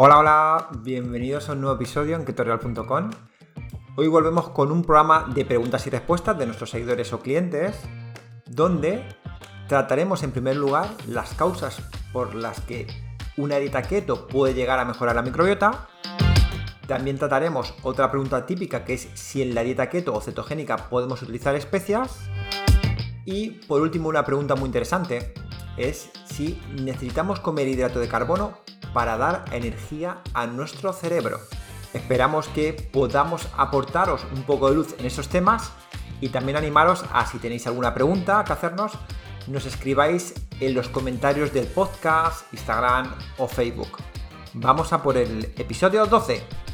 Hola, hola, bienvenidos a un nuevo episodio en ketorial.com. Hoy volvemos con un programa de preguntas y respuestas de nuestros seguidores o clientes, donde trataremos en primer lugar las causas por las que una dieta keto puede llegar a mejorar la microbiota. También trataremos otra pregunta típica que es si en la dieta keto o cetogénica podemos utilizar especias. Y por último una pregunta muy interesante es si necesitamos comer hidrato de carbono para dar energía a nuestro cerebro. Esperamos que podamos aportaros un poco de luz en esos temas y también animaros a si tenéis alguna pregunta que hacernos, nos escribáis en los comentarios del podcast, Instagram o Facebook. Vamos a por el episodio 12.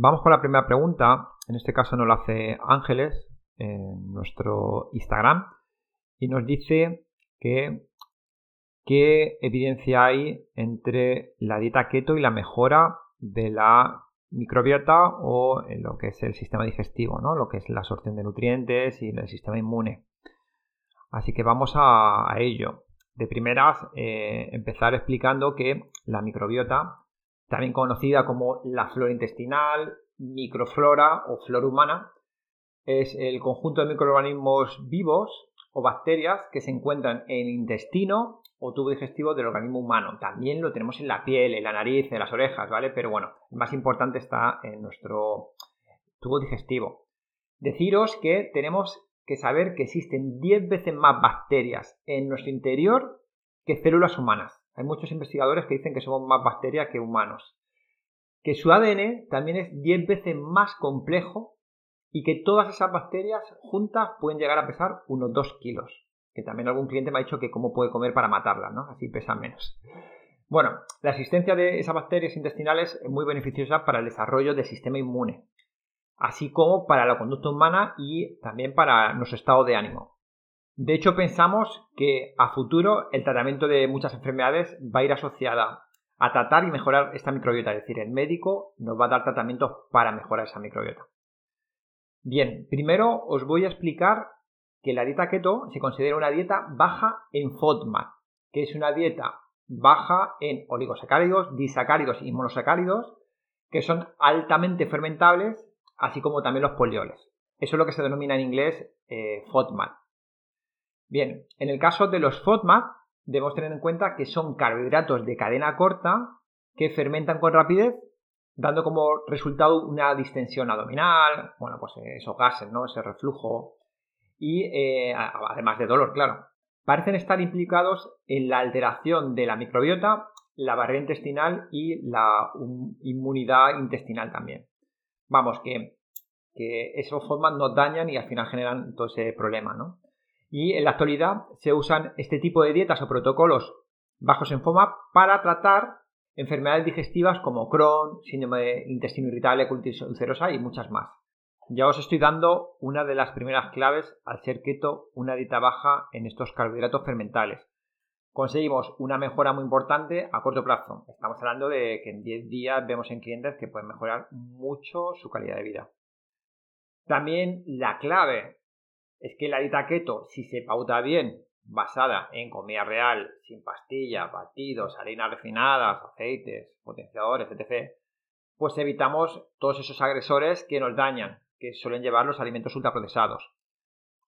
Vamos con la primera pregunta. En este caso nos lo hace Ángeles en nuestro Instagram y nos dice que qué evidencia hay entre la dieta keto y la mejora de la microbiota o en lo que es el sistema digestivo, ¿no? lo que es la absorción de nutrientes y el sistema inmune. Así que vamos a, ello. De primeras, eh, empezar explicando que la microbiota también conocida como la flora intestinal, microflora o flora humana, es el conjunto de microorganismos vivos o bacterias que se encuentran en el intestino o tubo digestivo del organismo humano. También lo tenemos en la piel, en la nariz, en las orejas, ¿vale? Pero bueno, el más importante está en nuestro tubo digestivo. Deciros que tenemos que saber que existen 10 veces más bacterias en nuestro interior que células humanas. Hay muchos investigadores que dicen que somos más bacterias que humanos. Que su ADN también es 10 veces más complejo y que todas esas bacterias juntas pueden llegar a pesar unos 2 kilos. Que también algún cliente me ha dicho que cómo puede comer para matarlas, ¿no? Así pesan menos. Bueno, la existencia de esas bacterias intestinales es muy beneficiosa para el desarrollo del sistema inmune, así como para la conducta humana y también para nuestro estado de ánimo. De hecho, pensamos que a futuro el tratamiento de muchas enfermedades va a ir asociada a tratar y mejorar esta microbiota, es decir, el médico nos va a dar tratamientos para mejorar esa microbiota. Bien, primero os voy a explicar que la dieta keto se considera una dieta baja en FODMAP, que es una dieta baja en oligosacáridos, disacáridos y monosacáridos, que son altamente fermentables, así como también los polioles. Eso es lo que se denomina en inglés eh, FODMAP. Bien, en el caso de los FODMAP, debemos tener en cuenta que son carbohidratos de cadena corta que fermentan con rapidez, dando como resultado una distensión abdominal, bueno, pues esos gases, ¿no? Ese reflujo y eh, además de dolor, claro. Parecen estar implicados en la alteración de la microbiota, la barrera intestinal y la inmunidad intestinal también. Vamos, que, esos FODMAP nos dañan y al final generan todo ese problema, ¿no? Y en la actualidad se usan este tipo de dietas o protocolos bajos en FOMAP para tratar enfermedades digestivas como Crohn, síndrome de intestino irritable, colitis ulcerosa y muchas más. Ya os estoy dando una de las primeras claves al ser keto, una dieta baja en estos carbohidratos fermentales. Conseguimos una mejora muy importante a corto plazo. Estamos hablando de que en 10 días vemos en clientes que pueden mejorar mucho su calidad de vida. También la clave es que la dieta keto, si se pauta bien, basada en comida real, sin pastillas, batidos, harinas refinadas, aceites, potenciadores, etc., pues evitamos todos esos agresores que nos dañan, que suelen llevar los alimentos ultraprocesados.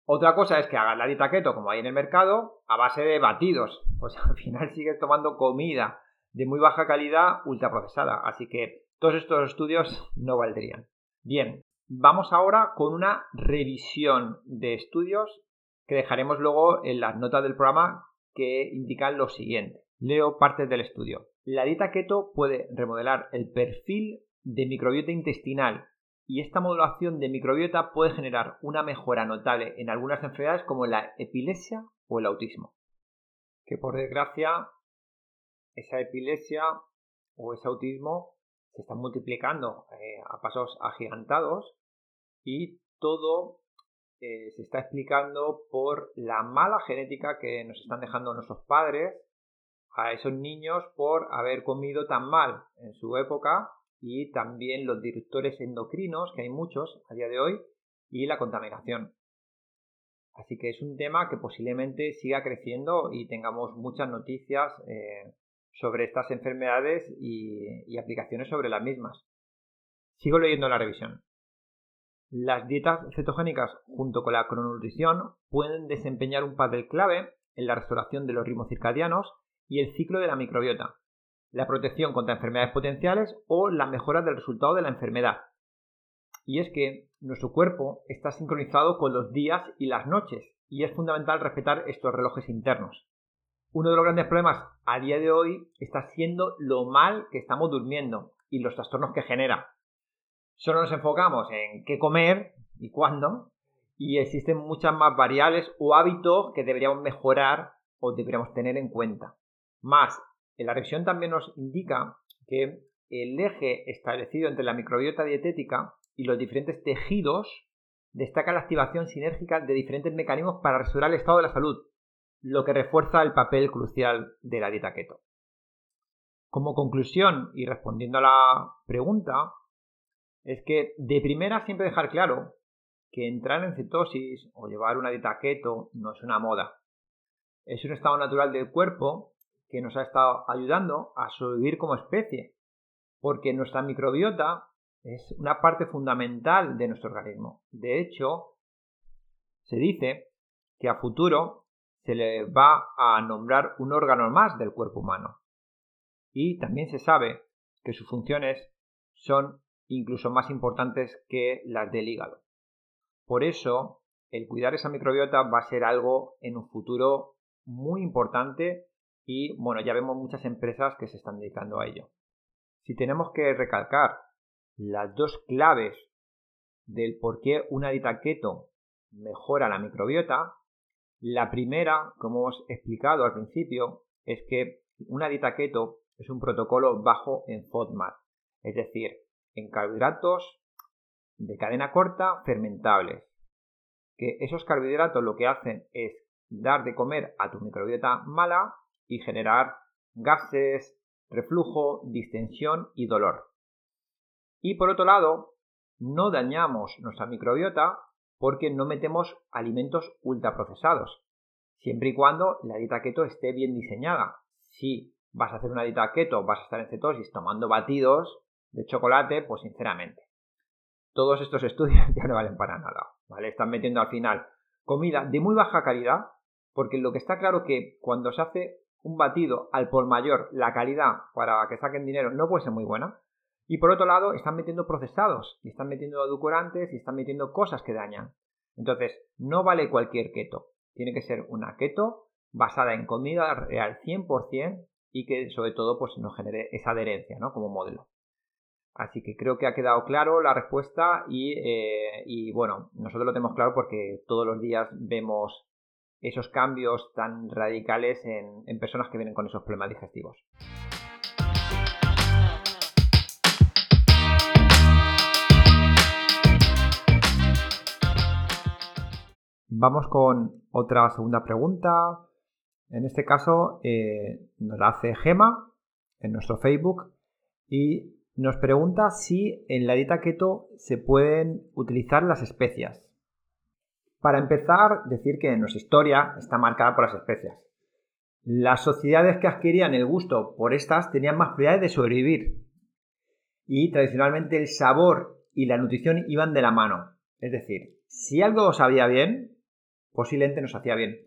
Otra cosa es que hagas la dieta keto, como hay en el mercado, a base de batidos. Pues al final sigues tomando comida de muy baja calidad ultraprocesada. Así que todos estos estudios no valdrían. Bien, Vamos ahora con una revisión de estudios que dejaremos luego en las notas del programa que indican lo siguiente. Leo parte del estudio. La dieta keto puede remodelar el perfil de microbiota intestinal y esta modulación de microbiota puede generar una mejora notable en algunas enfermedades como la epilepsia o el autismo. Que por desgracia esa epilepsia o ese autismo se están multiplicando eh, a pasos agigantados y todo eh, se está explicando por la mala genética que nos están dejando nuestros padres a esos niños por haber comido tan mal en su época y también los disruptores endocrinos, que hay muchos a día de hoy, y la contaminación. Así que es un tema que posiblemente siga creciendo y tengamos muchas noticias eh, sobre estas enfermedades y, aplicaciones sobre las mismas. Sigo leyendo la revisión. Las dietas cetogénicas junto con la crononutrición pueden desempeñar un papel clave en la restauración de los ritmos circadianos y el ciclo de la microbiota, la protección contra enfermedades potenciales o la mejora del resultado de la enfermedad. Y es que nuestro cuerpo está sincronizado con los días y las noches y es fundamental respetar estos relojes internos. Uno de los grandes problemas a día de hoy está siendo lo mal que estamos durmiendo y los trastornos que genera. Solo nos enfocamos en qué comer y cuándo y existen muchas más variables o hábitos que deberíamos mejorar o deberíamos tener en cuenta. Más, la revisión también nos indica que el eje establecido entre la microbiota dietética y los diferentes tejidos destaca la activación sinérgica de diferentes mecanismos para restaurar el estado de la salud, lo que refuerza el papel crucial de la dieta keto. Como conclusión y respondiendo a la pregunta, es que de primera siempre dejar claro que entrar en cetosis o llevar una dieta keto no es una moda. Es un estado natural del cuerpo que nos ha estado ayudando a sobrevivir como especie, porque nuestra microbiota es una parte fundamental de nuestro organismo. De hecho, se dice que a futuro se le va a nombrar un órgano más del cuerpo humano. Y también se sabe que sus funciones son incluso más importantes que las del hígado. Por eso, el cuidar esa microbiota va a ser algo en un futuro muy importante y bueno, ya vemos muchas empresas que se están dedicando a ello. Si tenemos que recalcar las dos claves del por qué una dieta keto mejora la microbiota, la primera, como hemos explicado al principio, es que una dieta keto es un protocolo bajo en FODMAP, es decir, en carbohidratos de cadena corta fermentables. Que esos carbohidratos lo que hacen es dar de comer a tu microbiota mala y generar gases, reflujo, distensión y dolor. Y por otro lado, no dañamos nuestra microbiota porque no metemos alimentos ultraprocesados, siempre y cuando la dieta keto esté bien diseñada. Si vas a hacer una dieta keto, vas a estar en cetosis tomando batidos de chocolate, pues sinceramente, todos estos estudios ya no valen para nada, ¿vale? Están metiendo al final comida de muy baja calidad, porque lo que está claro que cuando se hace un batido al por mayor, la calidad para que saquen dinero no puede ser muy buena. Y por otro lado, están metiendo procesados, y están metiendo edulcorantes, y están metiendo cosas que dañan. Entonces, no vale cualquier keto. Tiene que ser una keto basada en comida real 100% y que sobre todo pues nos genere esa adherencia, ¿no? Como modelo. Así que creo que ha quedado claro la respuesta y, eh, y bueno, nosotros lo tenemos claro porque todos los días vemos esos cambios tan radicales en, personas que vienen con esos problemas digestivos. Vamos con otra segunda pregunta. En este caso eh, nos la hace Gema en nuestro Facebook y nos pregunta si en la dieta keto se pueden utilizar las especias. Para empezar, decir que nuestra historia está marcada por las especias. Las sociedades que adquirían el gusto por estas tenían más probabilidades de sobrevivir. Y tradicionalmente el sabor y la nutrición iban de la mano. Es decir, si algo sabía bien, posiblemente nos hacía bien.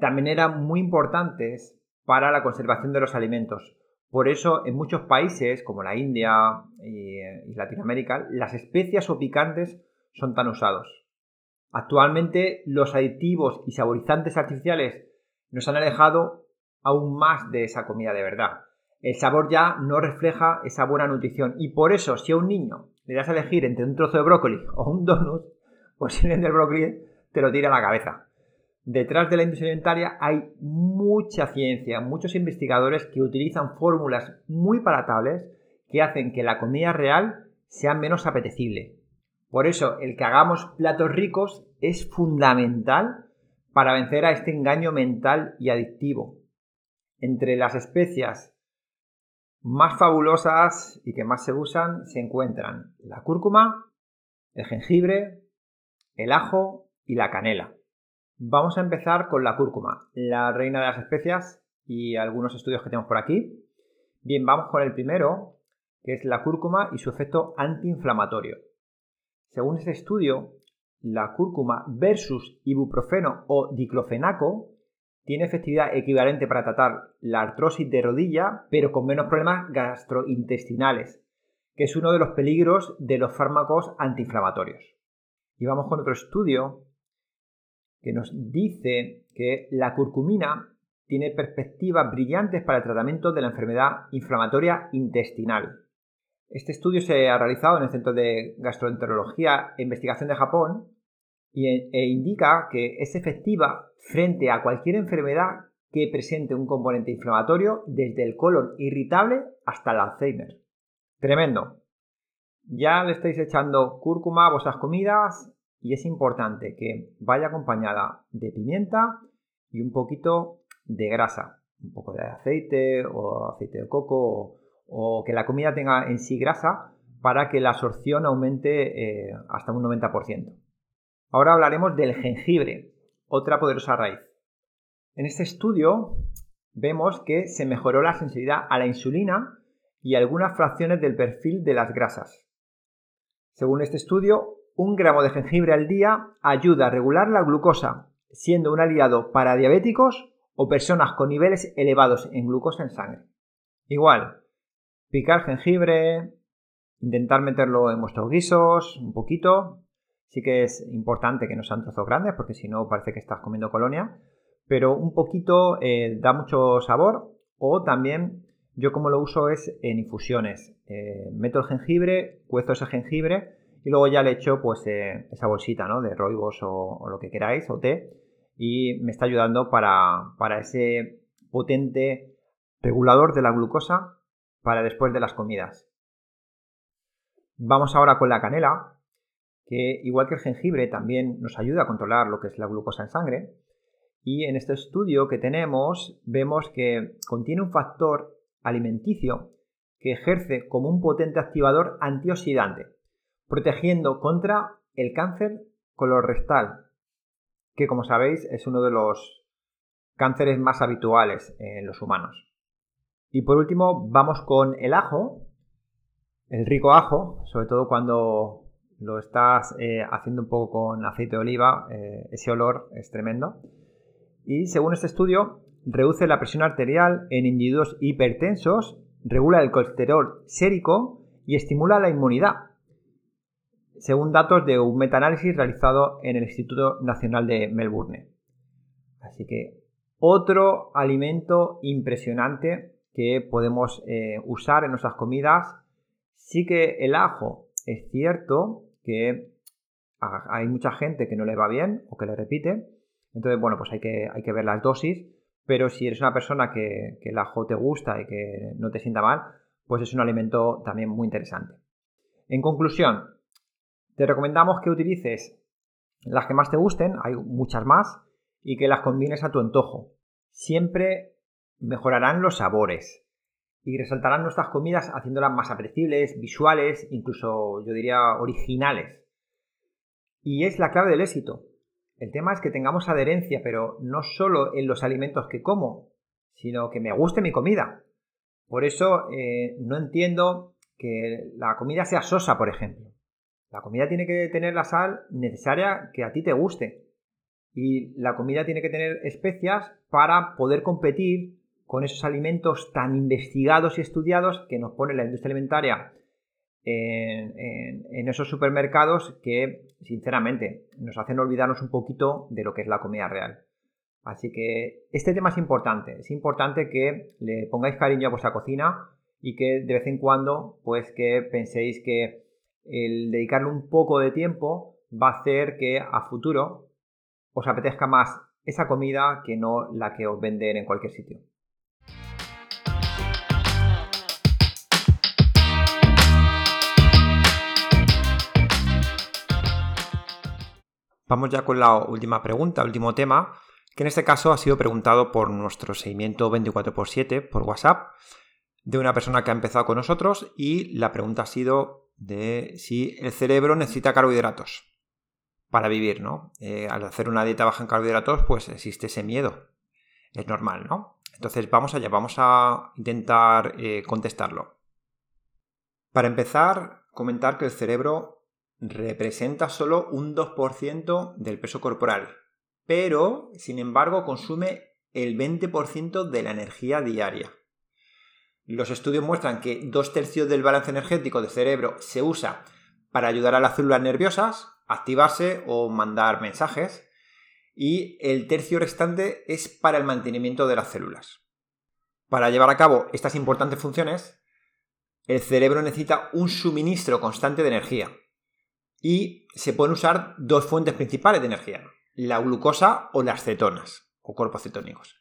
También eran muy importantes para la conservación de los alimentos. Por eso en muchos países como la India y, Latinoamérica, las especias o picantes son tan usados. Actualmente los aditivos y saborizantes artificiales nos han alejado aún más de esa comida de verdad. El sabor ya no refleja esa buena nutrición y por eso si a un niño le das a elegir entre un trozo de brócoli o un donut, posiblemente el brócoli te lo tira a la cabeza. Detrás de la industria alimentaria hay mucha ciencia, muchos investigadores que utilizan fórmulas muy palatables que hacen que la comida real sea menos apetecible. Por eso, el que hagamos platos ricos es fundamental para vencer a este engaño mental y adictivo. Entre las especias más fabulosas y que más se usan se encuentran la cúrcuma, el jengibre, el ajo y la canela. Vamos a empezar con la cúrcuma, la reina de las especias y algunos estudios que tenemos por aquí. Bien, vamos con el primero, que es la cúrcuma y su efecto antiinflamatorio. Según este estudio, la cúrcuma versus ibuprofeno o diclofenaco tiene efectividad equivalente para tratar la artrosis de rodilla, pero con menos problemas gastrointestinales, que es uno de los peligros de los fármacos antiinflamatorios. Y vamos con otro estudio que nos dice que la curcumina tiene perspectivas brillantes para el tratamiento de la enfermedad inflamatoria intestinal. Este estudio se ha realizado en el Centro de Gastroenterología e Investigación de Japón e indica que es efectiva frente a cualquier enfermedad que presente un componente inflamatorio desde el colon irritable hasta el Alzheimer. Tremendo. Ya le estáis echando cúrcuma a vuestras comidas y es importante que vaya acompañada de pimienta y un poquito de grasa, un poco de aceite o aceite de coco o, que la comida tenga en sí grasa para que la absorción aumente eh, hasta un 90%. Ahora hablaremos del jengibre, otra poderosa raíz. En este estudio vemos que se mejoró la sensibilidad a la insulina y algunas fracciones del perfil de las grasas. Según este estudio, un gramo de jengibre al día ayuda a regular la glucosa, siendo un aliado para diabéticos o personas con niveles elevados en glucosa en sangre. Igual, picar jengibre, intentar meterlo en vuestros guisos un poquito, Sí que es importante que no sean trozos grandes porque si no parece que estás comiendo colonia, pero un poquito eh, da mucho sabor o también yo como lo uso es en infusiones. Eh, meto el jengibre, cuezo ese jengibre y luego ya le echo pues eh, esa bolsita ¿no? de roibos o, lo que queráis o té y me está ayudando para, para ese potente regulador de la glucosa para después de las comidas. Vamos ahora con la canela, que igual que el jengibre también nos ayuda a controlar lo que es la glucosa en sangre. Y en este estudio que tenemos vemos que contiene un factor alimenticio que ejerce como un potente activador antioxidante, protegiendo contra el cáncer colorectal, que como sabéis es uno de los cánceres más habituales en los humanos. Y por último vamos con el ajo, el rico ajo, sobre todo cuando lo estás eh, haciendo un poco con aceite de oliva, eh, ese olor es tremendo. Y según este estudio, reduce la presión arterial en individuos hipertensos, regula el colesterol sérico y estimula la inmunidad, según datos de un metaanálisis realizado en el Instituto Nacional de Melbourne. Así que otro alimento impresionante que podemos eh, usar en nuestras comidas. Sí que el ajo es cierto que hay mucha gente que no le va bien o que le repite. Entonces, bueno, pues hay que, hay que ver las dosis. Pero si eres una persona que, que el ajo te gusta y que no te sienta mal, pues es un alimento también muy interesante. En conclusión, te recomendamos que utilices las que más te gusten, hay muchas más, y que las combines a tu antojo. Siempre mejorarán los sabores, y resaltarán nuestras comidas haciéndolas más apreciables, visuales, incluso yo diría originales. Y es la clave del éxito. El tema es que tengamos adherencia, pero no solo en los alimentos que como, sino que me guste mi comida. Por eso eh, no entiendo que la comida sea sosa, por ejemplo. La comida tiene que tener la sal necesaria que a ti te guste. Y la comida tiene que tener especias para poder competir con esos alimentos tan investigados y estudiados que nos pone la industria alimentaria en, esos supermercados que, sinceramente, nos hacen olvidarnos un poquito de lo que es la comida real. Así que este tema es importante. Es importante que le pongáis cariño a vuestra cocina y que de vez en cuando, pues que penséis que el dedicarle un poco de tiempo va a hacer que a futuro os apetezca más esa comida que no la que os venden en cualquier sitio. Vamos ya con la última pregunta, último tema, que en este caso ha sido preguntado por nuestro seguimiento 24x7 por WhatsApp. de una persona que ha empezado con nosotros y la pregunta ha sido de si el cerebro necesita carbohidratos para vivir, ¿no? Eh, al hacer una dieta baja en carbohidratos, pues existe ese miedo. Es normal, ¿no? Entonces vamos allá, vamos a intentar eh, contestarlo. Para empezar, comentar que el cerebro representa solo un 2% del peso corporal, pero, sin embargo, consume el 20% de la energía diaria. Los estudios muestran que dos tercios del balance energético del cerebro se usa para ayudar a las células nerviosas a activarse o mandar mensajes y el tercio restante es para el mantenimiento de las células. Para llevar a cabo estas importantes funciones, el cerebro necesita un suministro constante de energía y se pueden usar dos fuentes principales de energía, la glucosa o las cetonas o cuerpos cetónicos.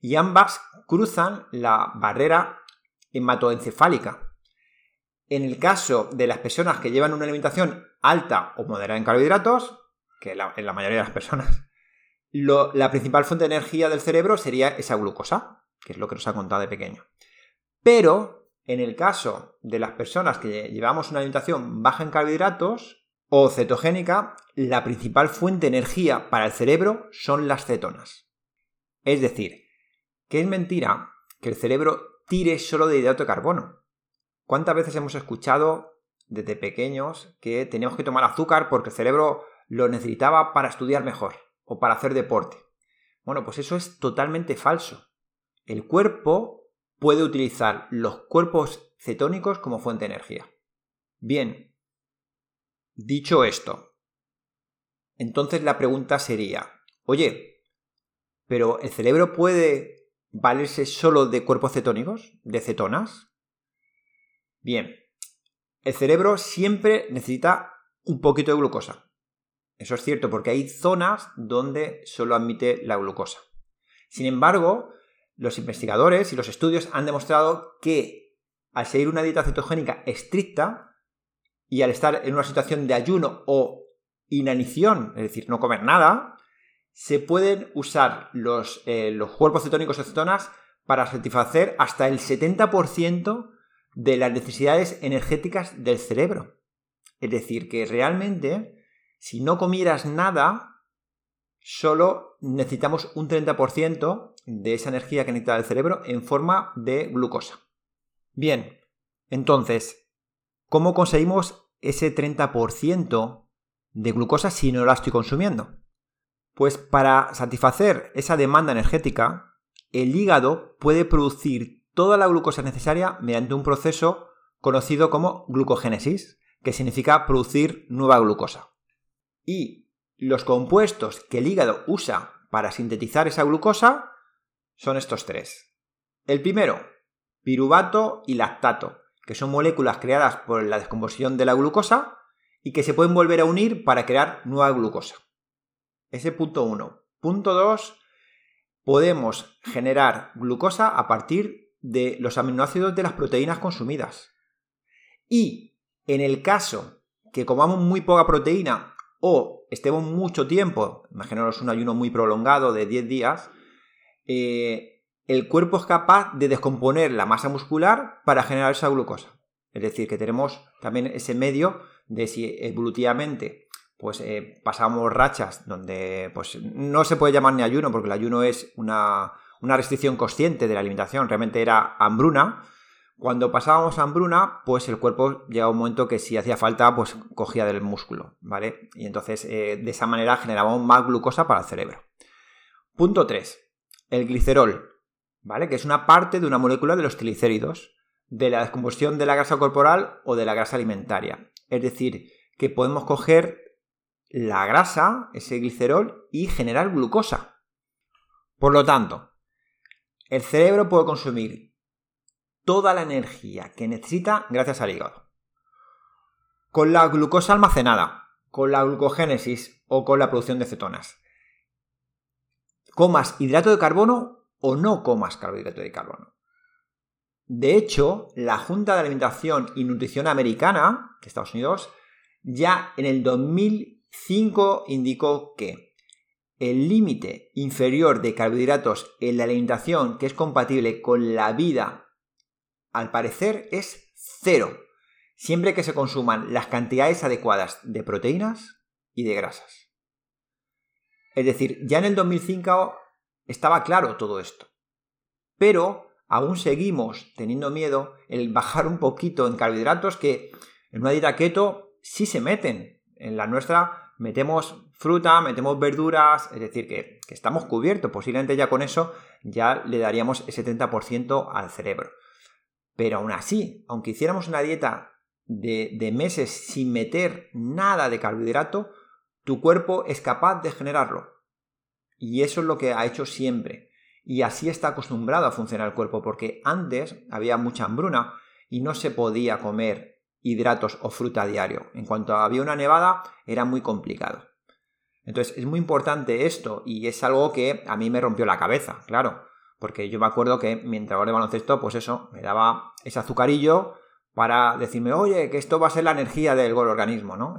Y ambas cruzan la barrera hematoencefálica. En el caso de las personas que llevan una alimentación alta o moderada en carbohidratos, que en la mayoría de las personas, la principal fuente de energía del cerebro sería esa glucosa, que es lo que nos ha contado de pequeño. Pero en el caso de las personas que llevamos una alimentación baja en carbohidratos o cetogénica, la principal fuente de energía para el cerebro son las cetonas. Es decir, que es mentira que el cerebro tire solo de hidrato de carbono. ¿Cuántas veces hemos escuchado desde pequeños que teníamos que tomar azúcar porque el cerebro lo necesitaba para estudiar mejor o para hacer deporte? Bueno, pues eso es totalmente falso. El cuerpo puede utilizar los cuerpos cetónicos como fuente de energía. Bien, dicho esto, entonces la pregunta sería, oye, ¿pero el cerebro puede valerse solo de cuerpos cetónicos, de cetonas? Bien, el cerebro siempre necesita un poquito de glucosa. Eso es cierto porque hay zonas donde solo admite la glucosa. Sin embargo, los investigadores y los estudios han demostrado que al seguir una dieta cetogénica estricta y al estar en una situación de ayuno o inanición, es decir, no comer nada, se pueden usar los, eh, los cuerpos cetónicos o cetonas para satisfacer hasta el 70% de las necesidades energéticas del cerebro. Es decir, que realmente, si no comieras nada, solo necesitamos un 30% de esa energía que necesita el cerebro en forma de glucosa. Bien, entonces, ¿cómo conseguimos ese 30% de glucosa si no la estoy consumiendo? Pues para satisfacer esa demanda energética, el hígado puede producir toda la glucosa necesaria mediante un proceso conocido como glucogénesis, que significa producir nueva glucosa. Y los compuestos que el hígado usa para sintetizar esa glucosa son estos tres. El primero, piruvato y lactato, que son moléculas creadas por la descomposición de la glucosa y que se pueden volver a unir para crear nueva glucosa. Ese punto 1. Punto 2. Podemos generar glucosa a partir de los aminoácidos de las proteínas consumidas. Y en el caso que comamos muy poca proteína o estemos mucho tiempo, imaginaros un ayuno muy prolongado de 10 días, eh, el cuerpo es capaz de descomponer la masa muscular para generar esa glucosa. Es decir, que tenemos también ese medio de si evolutivamente pues eh, pasamos rachas donde pues no se puede llamar ni ayuno porque el ayuno es una, restricción consciente de la alimentación, realmente era hambruna. Cuando pasábamos hambruna, pues el cuerpo llega a un momento que si hacía falta, pues cogía del músculo, ¿vale? Y entonces eh, de esa manera generábamos más glucosa para el cerebro. Punto 3. El glicerol, ¿vale? Que es una parte de una molécula de los triglicéridos, de la descomposición de la grasa corporal o de la grasa alimentaria. Es decir, que podemos coger la grasa, ese glicerol, y generar glucosa. Por lo tanto, el cerebro puede consumir toda la energía que necesita gracias al hígado. Con la glucosa almacenada, con la glucogénesis o con la producción de cetonas. Comas hidrato de carbono o no comas carbohidrato de carbono. De hecho, la Junta de Alimentación y Nutrición Americana, de Estados Unidos, ya en el 2000 5 indicó que el límite inferior de carbohidratos en la alimentación que es compatible con la vida al parecer, es cero, siempre que se consuman las cantidades adecuadas de proteínas y de grasas. Es decir, ya en el 2005 estaba claro todo esto. Pero aún seguimos teniendo miedo el bajar un poquito en carbohidratos que en una dieta keto sí se meten. En la nuestra metemos fruta, metemos verduras, es decir, que, estamos cubiertos. Posiblemente ya con eso ya le daríamos el 70% al cerebro. Pero aún así, aunque hiciéramos una dieta de, de meses sin meter nada de carbohidrato, tu cuerpo es capaz de generarlo. Y eso es lo que ha hecho siempre. Y así está acostumbrado a funcionar el cuerpo, porque antes había mucha hambruna y no se podía comer hidratos o fruta a diario. En cuanto había una nevada, era muy complicado. Entonces es muy importante esto y es algo que a mí me rompió la cabeza, claro, porque yo me acuerdo que mientras de baloncesto, pues eso, me daba ese azucarillo para decirme, oye, que esto va a ser la energía del organismo, ¿no?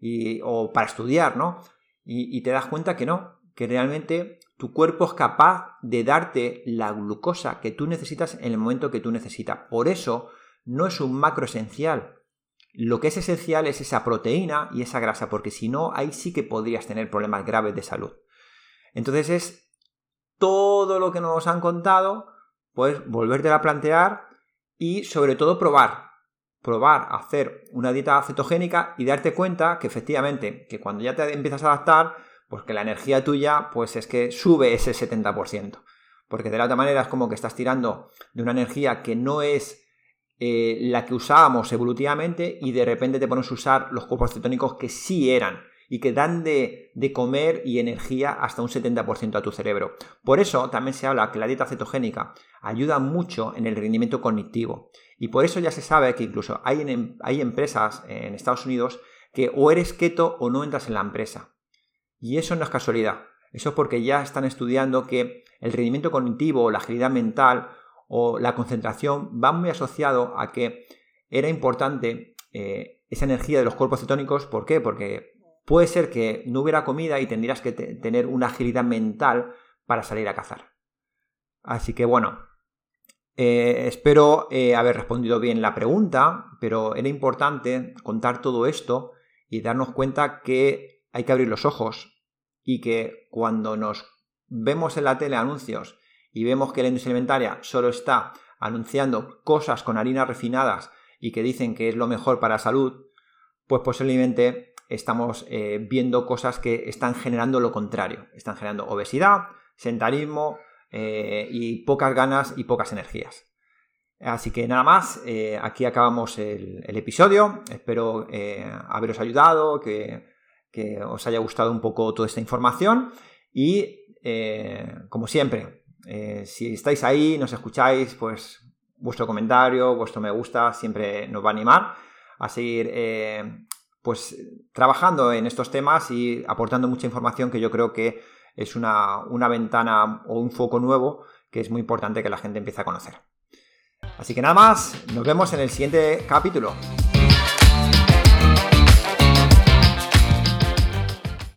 Y, o para estudiar, ¿no? y te das cuenta que no, que realmente tu cuerpo es capaz de darte la glucosa que tú necesitas en el momento que tú necesitas. Por eso no es un macro esencial. Lo que es esencial es esa proteína y esa grasa, porque si no, ahí sí que podrías tener problemas graves de salud. Entonces es todo lo que nos han contado, pues volverte a plantear y sobre todo probar. Probar hacer una dieta cetogénica y darte cuenta que efectivamente, que cuando ya te empiezas a adaptar, pues que la energía tuya, pues es que sube ese 70%. Porque de la otra manera es como que estás tirando de una energía que no es eh, la que usábamos evolutivamente y de repente te pones a usar los cuerpos cetónicos que sí eran y que dan de, comer y energía hasta un 70% a tu cerebro. Por eso también se habla que la dieta cetogénica ayuda mucho en el rendimiento cognitivo. Y por eso ya se sabe que incluso hay, hay empresas en Estados Unidos que o eres keto o no entras en la empresa. Y eso no es casualidad. Eso es porque ya están estudiando que el rendimiento cognitivo, la agilidad mental o la concentración van muy asociado a que era importante eh, esa energía de los cuerpos cetónicos. ¿Por qué? Porque puede ser que no hubiera comida y tendrías que tener una agilidad mental para salir a cazar. Así que bueno, eh, espero eh, haber respondido bien la pregunta, pero era importante contar todo esto y darnos cuenta que hay que abrir los ojos y que cuando nos vemos en la tele anuncios y vemos que la industria alimentaria solo está anunciando cosas con harinas refinadas y que dicen que es lo mejor para la salud, pues posiblemente estamos eh, viendo cosas que están generando lo contrario. Están generando obesidad, sentarismo eh, y pocas ganas y pocas energías. Así que nada más, eh, aquí acabamos el, el episodio. Espero haberos ayudado, que que os haya gustado un poco toda esta información y como siempre, eh, si estáis ahí, nos escucháis, pues vuestro comentario, vuestro me gusta siempre nos va a animar a seguir eh, pues trabajando en estos temas y aportando mucha información que yo creo que es una, una ventana o un foco nuevo que es muy importante que la gente empiece a conocer. Así que nada más, nos vemos en el siguiente capítulo.